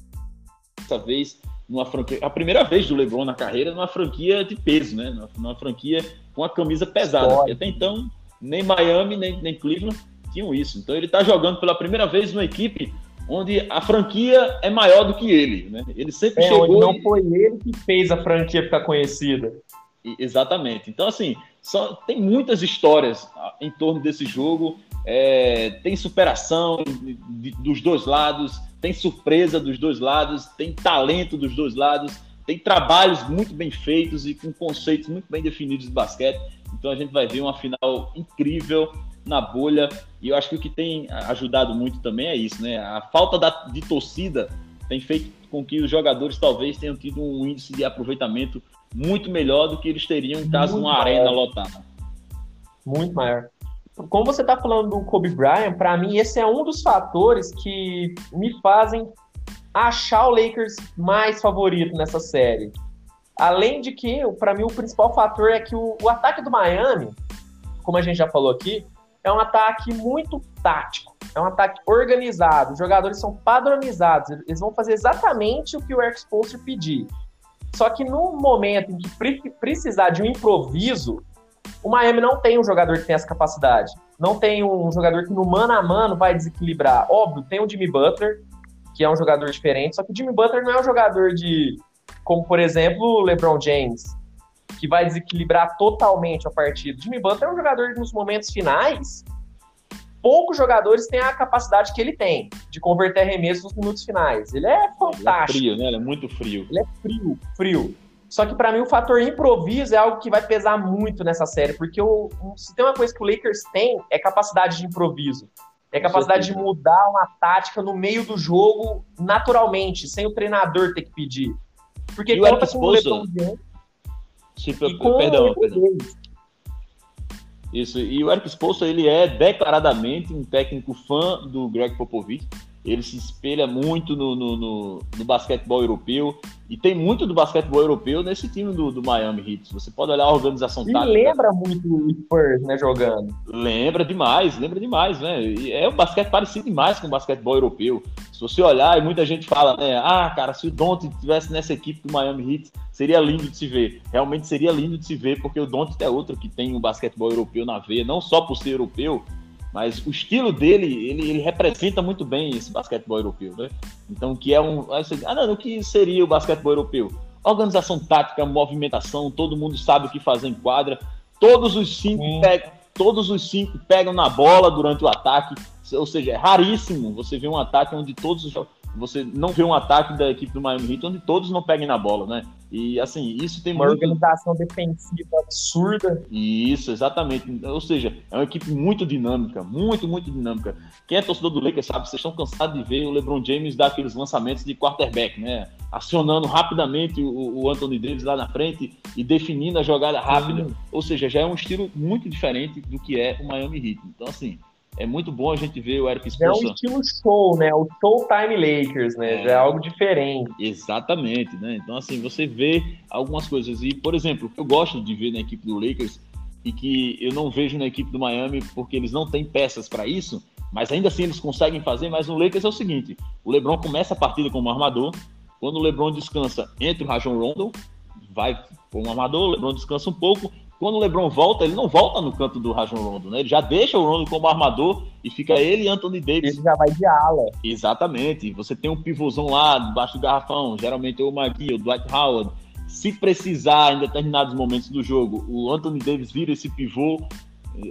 dessa vez numa franquia, a primeira vez do LeBron na carreira numa franquia de peso, né? Numa, numa franquia com a camisa pesada. Até então, nem Miami, nem, nem Cleveland tinham isso. Então ele está jogando pela primeira vez numa equipe onde a franquia é maior do que ele, né? Ele sempre é, chegou.
não e... foi ele que fez a franquia ficar conhecida.
Exatamente. Então, assim, só, tem muitas histórias ah, em torno desse jogo. É, tem superação de, dos dois lados, tem surpresa dos dois lados, tem talento dos dois lados, tem trabalhos muito bem feitos e com conceitos muito bem definidos de basquete. Então a gente vai ver uma final incrível na bolha. E eu acho que o que tem ajudado muito também é isso, né? A falta da, de torcida tem feito com que os jogadores talvez tenham tido um índice de aproveitamento muito melhor do que eles teriam em caso de uma maior. arena lotada.
Muito maior. Como você está falando do Kobe Bryant, para mim esse é um dos fatores que me fazem achar o Lakers mais favorito nessa série. Além de que, para mim, o principal fator é que o, o ataque do Miami, como a gente já falou aqui, é um ataque muito tático, é um ataque organizado. Os jogadores são padronizados, eles vão fazer exatamente o que o Eric Spoelstra pedir. Só que no momento em que precisar de um improviso, o Miami não tem um jogador que tem essa capacidade. Não tem um jogador que no mano a mano vai desequilibrar. Óbvio, tem o Jimmy Butler, que é um jogador diferente, só que o Jimmy Butler não é um jogador de, como por exemplo, o LeBron James, que vai desequilibrar totalmente a partida. O Jimmy Butler é um jogador que nos momentos finais poucos jogadores têm a capacidade que ele tem de converter arremessos nos minutos finais. Ele é fantástico.
Ele é frio, né? Ele é muito frio.
Ele é frio, frio. Só que para mim o fator improviso é algo que vai pesar muito nessa série, porque o, se tem uma coisa que o Lakers tem é capacidade de improviso. É capacidade de mudar uma tática no meio do jogo naturalmente, sem o treinador ter que pedir. Porque e conta com o LeBron James.
Tipo, perdão, perdão. Isso, e o Eric Spoelstra, ele é declaradamente um técnico fã do Greg Popovich. Ele se espelha muito no, no, no, no basquetebol europeu. E tem muito do basquetebol europeu nesse time do, do Miami Heat. Você pode olhar a organização
e tática. lembra muito o Spurs, né, jogando.
Lembra demais, lembra demais, né? E é um basquete parecido demais com o basquetebol europeu. Se você olhar, e muita gente fala, né? Ah, cara, se o Don't tivesse nessa equipe do Miami Heat, seria lindo de se ver. Realmente seria lindo de se ver, porque o Don't é outro que tem o um basquetebol europeu na veia, não só por ser europeu, mas o estilo dele, ele, ele, representa muito bem esse basquetebol europeu, né? Então, que é um. Ah, não, o que seria o basquetebol europeu? Organização tática, movimentação, todo mundo sabe o que fazer em quadra, todos os cinco, pegam, todos os cinco pegam na bola durante o ataque, ou seja, é raríssimo você ver um ataque onde todos os você não vê um ataque da equipe do Miami Heat onde todos não peguem na bola, né? E assim, isso tem
uma muito... organização defensiva absurda.
Isso, exatamente. Ou seja, é uma equipe muito dinâmica, muito, muito dinâmica. Quem é torcedor do Lakers sabe, vocês estão cansados de ver o LeBron James dar aqueles lançamentos de quarterback, né? Acionando rapidamente o, o Anthony Davis lá na frente e definindo a jogada rápida. Sim. Ou seja, já é um estilo muito diferente do que é o Miami Heat. Então, assim, é muito bom a gente ver o Eric Spoelstra.
É um estilo show, né? O Showtime Lakers, né? É, Já é algo diferente.
Exatamente, né? Então, assim, você vê algumas coisas. E, por exemplo, eu gosto de ver na equipe do Lakers e que eu não vejo na equipe do Miami porque eles não têm peças para isso, mas ainda assim eles conseguem fazer. Mas no Lakers é o seguinte: o LeBron começa a partida como armador, quando o LeBron descansa entre o Rajon Rondo, vai como armador, o LeBron descansa um pouco, quando o LeBron volta, ele não volta no canto do Rajon Rondo, né? Ele já deixa o Rondo como armador e fica ele e Anthony Davis.
Ele já vai de ala.
Exatamente. Você tem um pivôzão lá debaixo do garrafão, geralmente o Magui, o Dwight Howard. Se precisar em determinados momentos do jogo, o Anthony Davis vira esse pivô,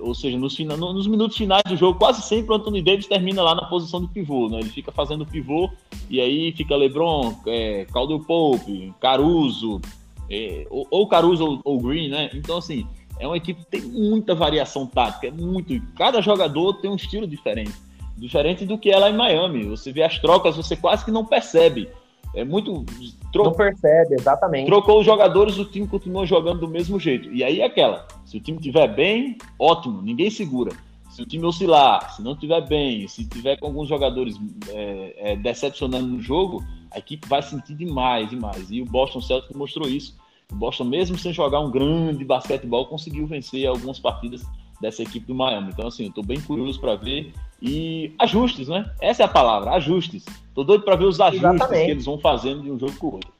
ou seja, nos, nos minutos finais do jogo, quase sempre o Anthony Davis termina lá na posição de pivô, né? Ele fica fazendo pivô e aí fica LeBron, é, Caldwell Pope, Caruso, é, ou, ou Caruso ou, ou, Green, né? Então, assim, é uma equipe que tem muita variação tática, é muito. Cada jogador tem um estilo diferente. Diferente do que é lá em Miami. Você vê as trocas, você quase que não percebe. É muito.
Tro... Não percebe, exatamente.
Trocou os jogadores, o time continua jogando do mesmo jeito. E aí é aquela. Se o time estiver bem, ótimo, ninguém segura. Se o time oscilar, se não estiver bem, se tiver com alguns jogadores é, é, decepcionando no jogo, a equipe vai sentir demais, demais. E o Boston Celtics mostrou isso. O Boston, mesmo sem jogar um grande basquetebol, conseguiu vencer algumas partidas dessa equipe do Miami. Então, assim, eu tô bem curioso para ver. E ajustes, né? Essa é a palavra, ajustes. Tô doido para ver os ajustes Exatamente. que eles vão fazendo de um jogo pro outro.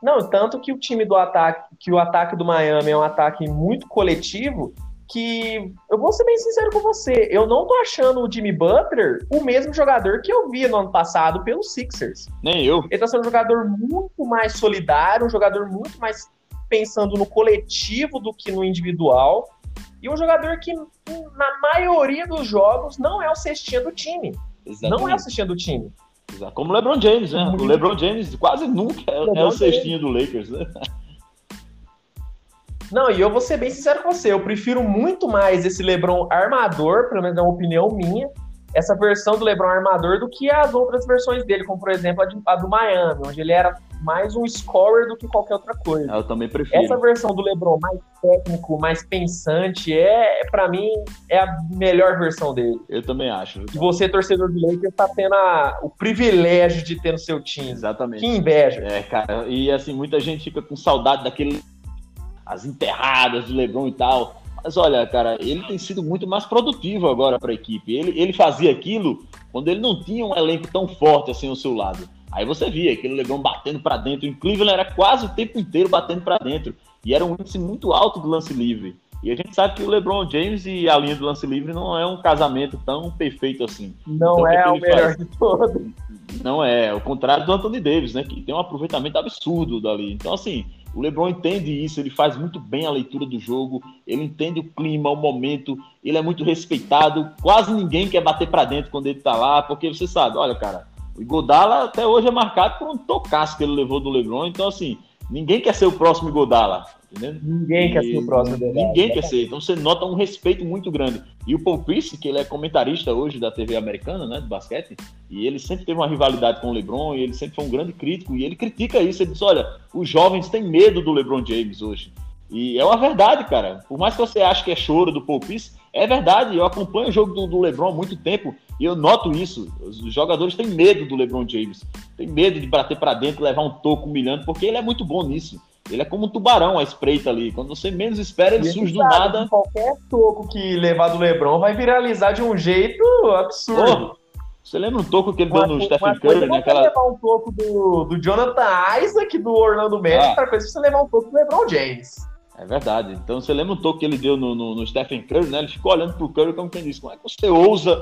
Não, tanto que o time do ataque, que o ataque do Miami é um ataque muito coletivo, que eu vou ser bem sincero com você, eu não tô achando o Jimmy Butler o mesmo jogador que eu vi no ano passado pelos Sixers.
Nem eu.
Ele tá sendo um jogador muito mais solidário, um jogador muito mais pensando no coletivo do que no individual. E um jogador que, na maioria dos jogos, não é o cestinha do time. Exatamente. Não é o cestinha do time.
Como o LeBron James, né? Muito. O LeBron James quase nunca é, é o cestinha do Lakers, né?
Não, e eu vou ser bem sincero com você, eu prefiro muito mais esse LeBron armador, pelo menos é uma opinião minha, essa versão do LeBron armador do que as outras versões dele, como por exemplo a, de, a do Miami, onde ele era mais um scorer do que qualquer outra coisa.
Eu também prefiro.
Essa versão do LeBron mais técnico, mais pensante, é, para mim, é a melhor versão dele.
Eu também acho.
E você, torcedor do Lakers, tá tendo a, o privilégio de ter no seu time.
Exatamente.
Que inveja.
É, cara, e assim, muita gente fica com saudade daquele as enterradas do LeBron e tal. Mas olha, cara, ele tem sido muito mais produtivo agora para a equipe. Ele, ele fazia aquilo quando ele não tinha um elenco tão forte assim ao seu lado. Aí você via aquele LeBron batendo para dentro. Em Cleveland era quase o tempo inteiro batendo para dentro. E era um índice muito alto do lance livre. E a gente sabe que o LeBron James e a linha do lance livre não é um casamento tão perfeito assim.
Não então, é o, melhor faz? de todos.
Não é, o contrário do Anthony Davis, né? Que tem um aproveitamento absurdo dali. Então, assim, o LeBron entende isso, ele faz muito bem a leitura do jogo, ele entende o clima, o momento, ele é muito respeitado. Quase ninguém quer bater para dentro quando ele tá lá, porque você sabe, olha, cara, o Godala até hoje é marcado por um tocaço que ele levou do LeBron, então assim, ninguém quer ser o próximo Godala. Entendendo?
Ninguém e, quer ser o próximo
dele. Ninguém quer ser. Então você nota um respeito muito grande. E o Paul Pierce, que ele é comentarista hoje da TV americana, né, de basquete, e ele sempre teve uma rivalidade com o LeBron, e ele sempre foi um grande crítico, e ele critica isso. Ele diz: olha, os jovens têm medo do LeBron James hoje. E é uma verdade, cara. Por mais que você ache que é choro do Paul Pierce, é verdade. Eu acompanho o jogo do, do LeBron há muito tempo e eu noto isso. Os jogadores têm medo do LeBron James. Tem medo de bater para dentro, levar um toco humilhante, porque ele é muito bom nisso. Ele é como um tubarão a espreita ali. Quando você menos espera, ele surge do nada.
Qualquer toco que levar do Lebron vai viralizar de um jeito absurdo. Oh,
você lembra um toco que ele deu no Stephen Curry, né? Aquela...
levar um toco do, do Jonathan Isaac, do Orlando Magic, ah. outra coisa é você levar um toco do LeBron James.
É verdade. Então você lembra um toque que ele deu no, no, no, Stephen Curry, né? Ele ficou olhando pro Curry como quem disse: como é que você ousa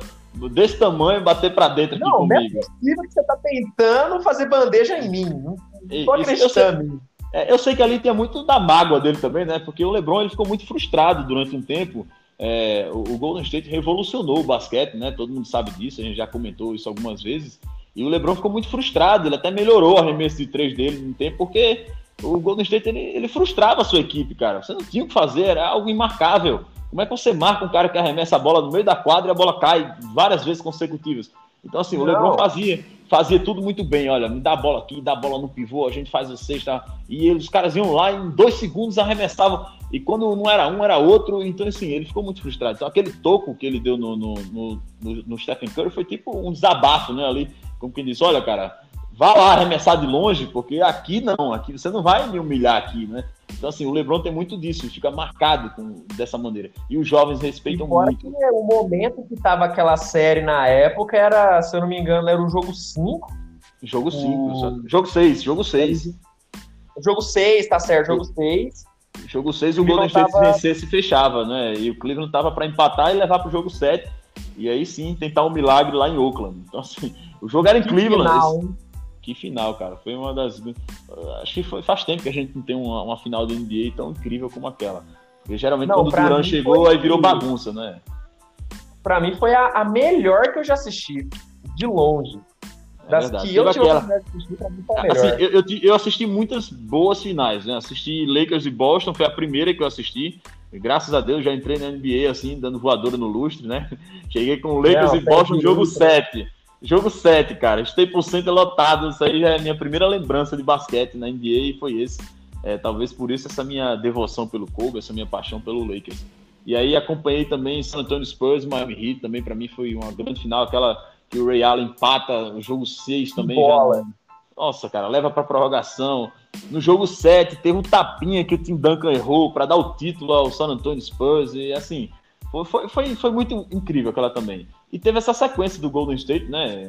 desse tamanho bater para dentro aqui
não,
comigo?
Não, é possível que você tá tentando fazer bandeja em mim. Não tô acreditando.
É, eu sei que ali tem muito da mágoa dele também, né? Porque o LeBron ele ficou muito frustrado durante um tempo. É, o, o, Golden State revolucionou o basquete, né? Todo mundo sabe disso, a gente já comentou isso algumas vezes. E o LeBron ficou muito frustrado, ele até melhorou o arremesso de três dele no tempo, porque o Golden State ele, ele, frustrava a sua equipe, cara. Você não tinha o que fazer, era algo imarcável. Como é que você marca um cara que arremessa a bola no meio da quadra e a bola cai várias vezes consecutivas? Então, assim, não. o LeBron fazia fazia tudo muito bem. Olha, me dá a bola aqui, dá a bola no pivô, a gente faz o sexta. E os caras iam lá em dois segundos arremessavam. E quando não era um, era outro. Então, assim, ele ficou muito frustrado. Então, aquele toco que ele deu no, no, no, no Stephen Curry foi tipo um desabafo, né? Ali, como quem disse: olha, cara, vá lá arremessar de longe, porque aqui não, aqui você não vai me humilhar aqui, né? Então, assim, o LeBron tem muito disso, fica marcado com, dessa maneira. E os jovens respeitam muito.
Que o momento que tava aquela série na época era, se eu não me engano, era o jogo 5.
Jogo 5, o... jogo 6, jogo 6.
Jogo 6, tá certo, jogo 6.
Jogo 6 o Golden State tava... vencesse fechava, né? E o Cleveland tava para empatar e levar pro jogo 7. E aí sim tentar um milagre lá em Oakland. Então, assim, o jogo era em Cleveland. Final. Que final, cara. Foi uma das. Acho que foi, faz tempo que a gente não tem uma, uma final da NBA tão incrível como aquela. Porque geralmente não, quando o Duran chegou, aí virou bagunça, né?
Pra mim foi a, a, melhor que eu já assisti. De longe.
É das verdade. que eu tive aquela... assistir, pra mim foi assim, melhor. Assim, eu, eu, eu, assisti muitas boas finais, né? Assisti Lakers e Boston, foi a primeira que eu assisti. E graças a Deus já entrei na NBA assim, dando voadora no lustre, né? Cheguei com Lakers não, e Boston, jogo 7. Jogo 7, cara. Staples Center lotado. Isso aí já é a minha primeira lembrança de basquete na NBA e foi esse. É, talvez por isso essa minha devoção pelo Kobe, essa minha paixão pelo Lakers. E aí acompanhei também San Antonio Spurs, Miami Heat, também para mim foi uma grande final, aquela que o Ray Allen empata o jogo 6 também. Bola. Já... Nossa, cara, leva para prorrogação. No jogo 7 teve um tapinha que o Tim Duncan errou para dar o título ao San Antonio Spurs e assim, foi, foi, foi muito incrível aquela também. E teve essa sequência do Golden State, né?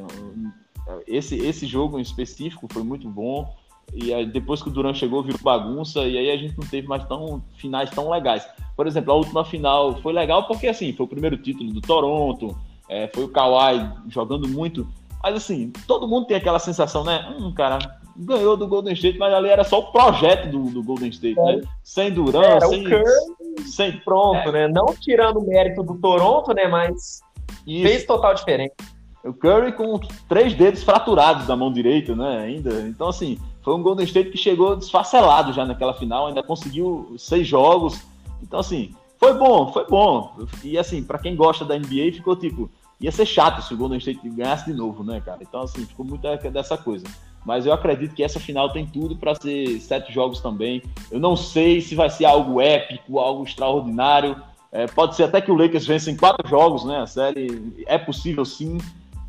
Esse, esse jogo em específico foi muito bom. E aí, depois que o Duran chegou, virou bagunça. E aí a gente não teve mais tão, finais tão legais. Por exemplo, a última final foi legal porque assim, foi o primeiro título do Toronto. É, foi o Kawhi jogando muito. Mas assim, todo mundo tem aquela sensação, né? Hum, cara, ganhou do Golden State, mas ali era só o projeto do, do Golden State, é. né? Sem Durant,
era
sem,
Curry, sem pronto, é. né? Não tirando o mérito do Toronto, né? Mas Isso. fez total diferença.
O Curry com três dedos fraturados da mão direita, né? Ainda. Então, assim, foi um Golden State que chegou desfacelado já naquela final, ainda conseguiu seis jogos. Então, assim, foi bom, foi bom. E, assim, para quem gosta da NBA, ficou tipo, ia ser chato se o Golden State ganhasse de novo, né, cara? Então, assim, ficou muito dessa coisa. Mas eu acredito que essa final tem tudo para ser sete jogos também. Eu não sei se vai ser algo épico, algo extraordinário. É, pode ser até que o Lakers vença em quatro jogos, né? A série é possível sim.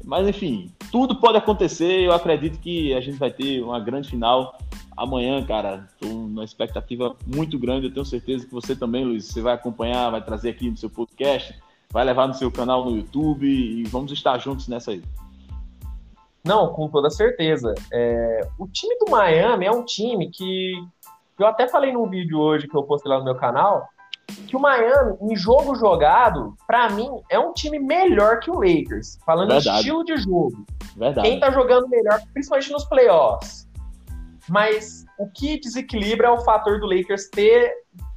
Mas enfim, tudo pode acontecer. Eu acredito que a gente vai ter uma grande final amanhã, cara. Estou numa expectativa muito grande. Eu tenho certeza que você também, Luiz, você vai acompanhar, vai trazer aqui no seu podcast, vai levar no seu canal no YouTube e vamos estar juntos nessa aí.
Não, com toda certeza. É, o time do Miami é um time que eu até falei num vídeo hoje que eu postei lá no meu canal que o Miami, em jogo jogado, para mim, é um time melhor que o Lakers. Falando Verdade. em estilo de jogo. Verdade. Quem tá jogando melhor, principalmente nos playoffs. Mas o que desequilibra é o fator do Lakers ter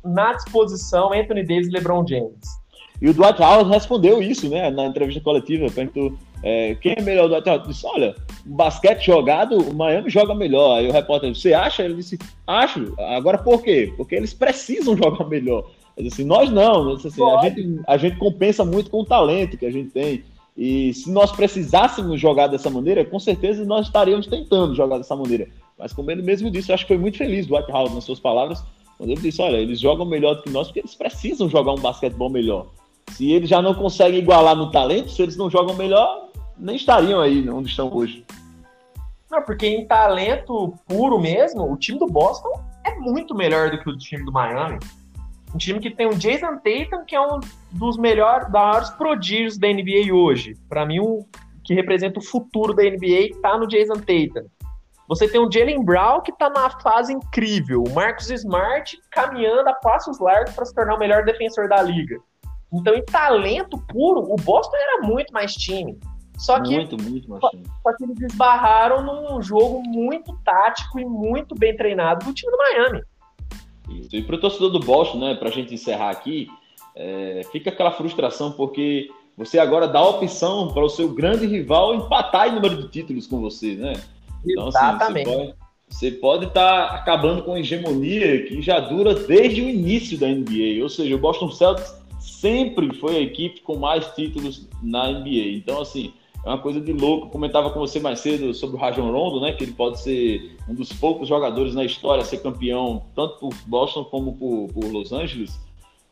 na disposição Anthony Davis e LeBron James.
E o Dwight Howard respondeu isso, né, na entrevista coletiva, perguntou é, quem é melhor o Dwight Howard? Disse, olha, basquete jogado, o Miami joga melhor. Aí o repórter, você acha? Ele disse, acho. Agora por quê? Porque eles precisam jogar melhor. Assim, nós não, assim, a, gente, a gente compensa muito com o talento que a gente tem. E se nós precisássemos jogar dessa maneira, com certeza nós estaríamos tentando jogar dessa maneira. Mas como ele mesmo disse, eu acho que foi muito feliz do White House nas suas palavras, quando ele disse, olha, eles jogam melhor do que nós porque eles precisam jogar um basquetebol melhor. Se eles já não conseguem igualar no talento, se eles não jogam melhor, nem estariam aí onde estão hoje.
Não, porque em talento puro mesmo, o time do Boston é muito melhor do que o time do Miami. Um time que tem o Jason Tatum, que é um dos melhores, maiores prodígios da NBA hoje. Para mim, o que representa o futuro da NBA está no Jason Tatum. Você tem o Jalen Brown, que está na fase incrível. O Marcus Smart caminhando a passos largos para se tornar o melhor defensor da liga. Então, em talento puro, o Boston era muito mais time. Só que,
muito, muito mais time.
Só que eles esbarraram num jogo muito tático e muito bem treinado do time do Miami.
Isso. E para o torcedor do Boston, né, para a gente encerrar aqui, é, fica aquela frustração porque você agora dá a opção para o seu grande rival empatar em número de títulos com você, né?
Então, assim, Exatamente.
Assim, você pode estar tá acabando com a hegemonia que já dura desde o início da NBA. Ou seja, o Boston Celtics sempre foi a equipe com mais títulos na NBA. Então, assim, é uma coisa de louco. Eu comentava com você mais cedo sobre o Rajon Rondo, né? Que ele pode ser um dos poucos jogadores na história a ser campeão, tanto por Boston como por, por Los Angeles,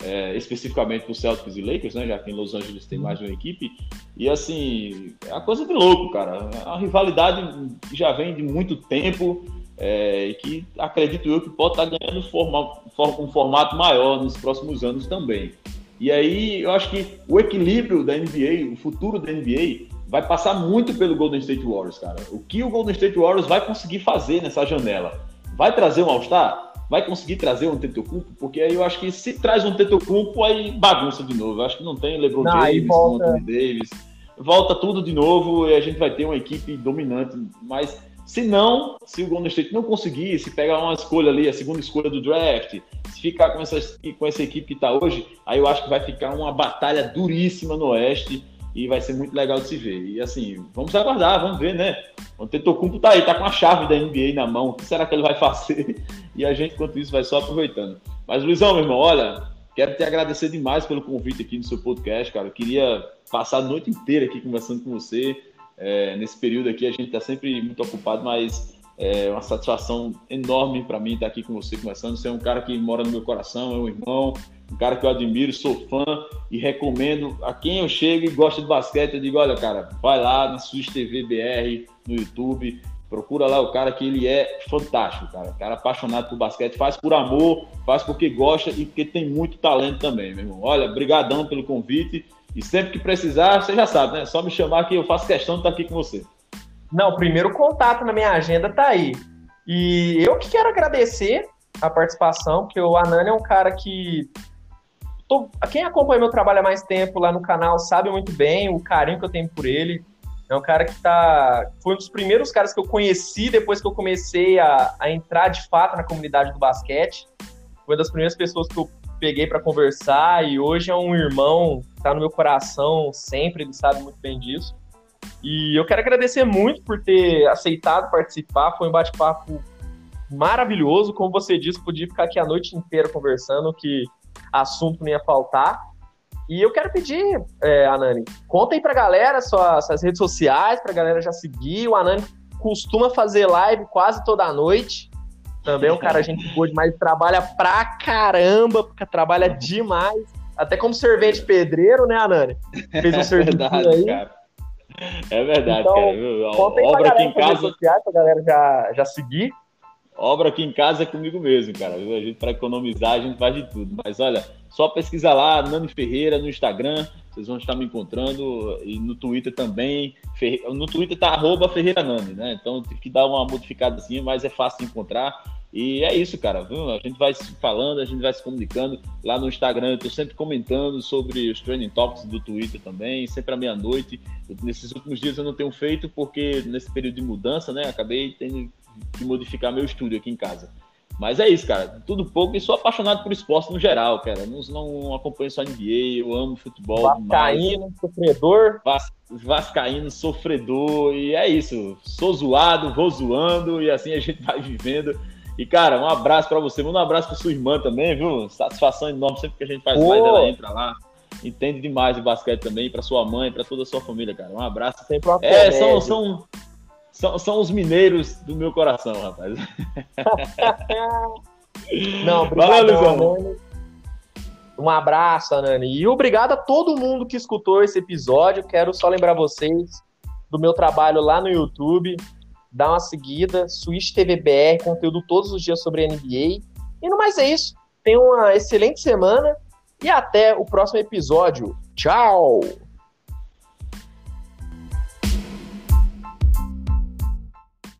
é, especificamente por Celtics e Lakers, né? Já que em Los Angeles tem mais uma equipe. E assim, é uma coisa de louco, cara. A rivalidade já vem de muito tempo. É, e que acredito eu que pode estar ganhando forma, um formato maior nos próximos anos também. E aí eu acho que o equilíbrio da NBA, o futuro da NBA, vai passar muito pelo Golden State Warriors, cara. O que o Golden State Warriors vai conseguir fazer nessa janela? Vai trazer um All-Star? Vai conseguir trazer um Tetocumpo? Porque aí eu acho que se traz um Tetocumpo, aí bagunça de novo. Eu acho que não tem LeBron não, James, volta... Anthony Davis. Volta tudo de novo e a gente vai ter uma equipe dominante. Mas se não, se o Golden State não conseguir, se pegar uma escolha ali, a segunda escolha do draft, se ficar com essa, com essa equipe que está hoje, aí eu acho que vai ficar uma batalha duríssima no Oeste e vai ser muito legal de se ver. E assim, vamos aguardar, vamos ver, né? O Tetocumpo tá aí, tá com a chave da NBA na mão. O que será que ele vai fazer? E a gente, enquanto isso, vai só aproveitando. Mas, Luizão, meu irmão, olha, quero te agradecer demais pelo convite aqui no seu podcast, cara. Eu queria passar a noite inteira aqui conversando com você. É, nesse período aqui, a gente tá sempre muito ocupado, mas é uma satisfação enorme para mim estar aqui com você conversando. Você é um cara que mora no meu coração, é um irmão, um cara que eu admiro, sou fã e recomendo a quem eu chego e gosta de basquete. Eu digo: olha, cara, vai lá na Switch TV BR, no YouTube, procura lá o cara que ele é fantástico, cara. Cara apaixonado por basquete, faz por amor, faz porque gosta e porque tem muito talento também, meu irmão. Olha, brigadão pelo convite e sempre que precisar, você já sabe, né? Só me chamar que eu faço questão de estar aqui com você.
Não, o primeiro contato na minha agenda tá aí. E eu que quero agradecer a participação, porque o Anani é um cara que. Tô... Quem acompanha meu trabalho há mais tempo lá no canal sabe muito bem o carinho que eu tenho por ele. É um cara que tá. Foi um dos primeiros caras que eu conheci depois que eu comecei a, a entrar de fato na comunidade do basquete. Foi uma das primeiras pessoas que eu peguei para conversar e hoje é um irmão, tá no meu coração sempre, ele sabe muito bem disso. E eu quero agradecer muito por ter aceitado participar, foi um bate-papo maravilhoso, como você disse, podia ficar aqui a noite inteira conversando, que assunto não ia faltar. E eu quero pedir, é, Anani, conta aí pra galera suas, suas redes sociais, pra galera já seguir. O Anani costuma fazer live quase toda noite. Também é um cara gente boa demais, trabalha pra caramba, porque trabalha demais. Até como servente pedreiro, né, Anani?
Fez um é serviço aí. Cara. É verdade, então, cara. Obra aqui em casa.
Sociais, pra galera já, já seguir.
Obra aqui em casa é comigo mesmo, cara. A gente, para economizar, a gente faz de tudo. Mas olha, só pesquisa lá, Nani Ferreira, no Instagram, vocês vão estar me encontrando. E no Twitter também. No Twitter tá arroba Ferreira Nani, né? Então tem que dar uma modificada assim, mas é fácil de encontrar. E é isso, cara. Viu? A gente vai se falando, a gente vai se comunicando. Lá no Instagram eu tô sempre comentando sobre os training topics do Twitter também, sempre à meia-noite. Nesses últimos dias eu não tenho feito porque nesse período de mudança, né? Acabei tendo de modificar meu estúdio aqui em casa. Mas é isso, cara. Tudo pouco e sou apaixonado por esporte no geral, cara. Não, não acompanho só NBA, eu amo futebol.
Vascaíno, demais. sofredor.
Vas, vascaíno, sofredor. E é isso. Sou zoado, vou zoando e assim a gente vai vivendo. E, cara, um abraço para você. Manda um abraço para sua irmã também, viu? Satisfação enorme sempre que a gente faz Pô. mais, ela entra lá. Entende demais de basquete também, para sua mãe, para toda a sua família, cara. Um abraço.
Sempre é,
são, são, são, são os mineiros do meu coração, rapaz.
Não, obrigado, Valeu, Um abraço, Anani. E obrigado a todo mundo que escutou esse episódio. Quero só lembrar vocês do meu trabalho lá no YouTube. Dá uma seguida, Switch TV BR, conteúdo todos os dias sobre NBA. E no mais é isso. Tenha uma excelente semana e até o próximo episódio. Tchau!